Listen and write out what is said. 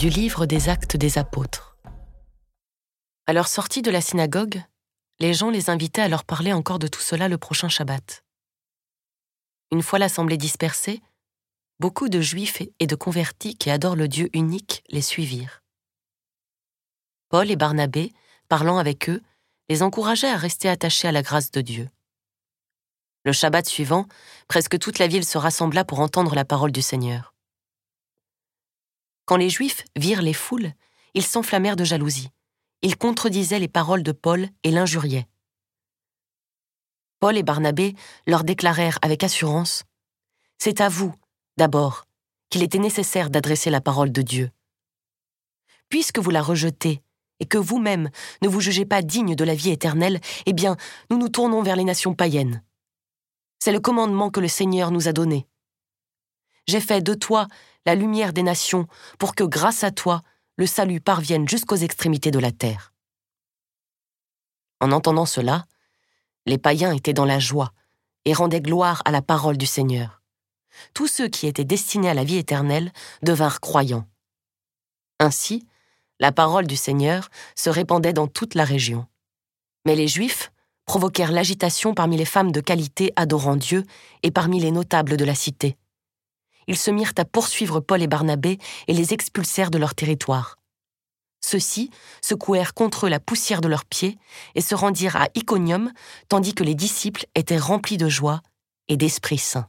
Du livre des actes des apôtres. À leur sortie de la synagogue, les gens les invitaient à leur parler encore de tout cela le prochain Shabbat. Une fois l'assemblée dispersée, beaucoup de juifs et de convertis qui adorent le Dieu unique les suivirent. Paul et Barnabé, parlant avec eux, les encourageaient à rester attachés à la grâce de Dieu. Le Shabbat suivant, presque toute la ville se rassembla pour entendre la parole du Seigneur. Quand les Juifs virent les foules, ils s'enflammèrent de jalousie. Ils contredisaient les paroles de Paul et l'injuriaient. Paul et Barnabé leur déclarèrent avec assurance C'est à vous, d'abord, qu'il était nécessaire d'adresser la parole de Dieu. Puisque vous la rejetez et que vous-même ne vous jugez pas digne de la vie éternelle, eh bien, nous nous tournons vers les nations païennes. C'est le commandement que le Seigneur nous a donné. J'ai fait de toi la lumière des nations, pour que grâce à toi, le salut parvienne jusqu'aux extrémités de la terre. En entendant cela, les païens étaient dans la joie et rendaient gloire à la parole du Seigneur. Tous ceux qui étaient destinés à la vie éternelle devinrent croyants. Ainsi, la parole du Seigneur se répandait dans toute la région. Mais les Juifs provoquèrent l'agitation parmi les femmes de qualité adorant Dieu et parmi les notables de la cité ils se mirent à poursuivre Paul et Barnabé et les expulsèrent de leur territoire. Ceux-ci secouèrent contre eux la poussière de leurs pieds et se rendirent à Iconium, tandis que les disciples étaient remplis de joie et d'Esprit Saint.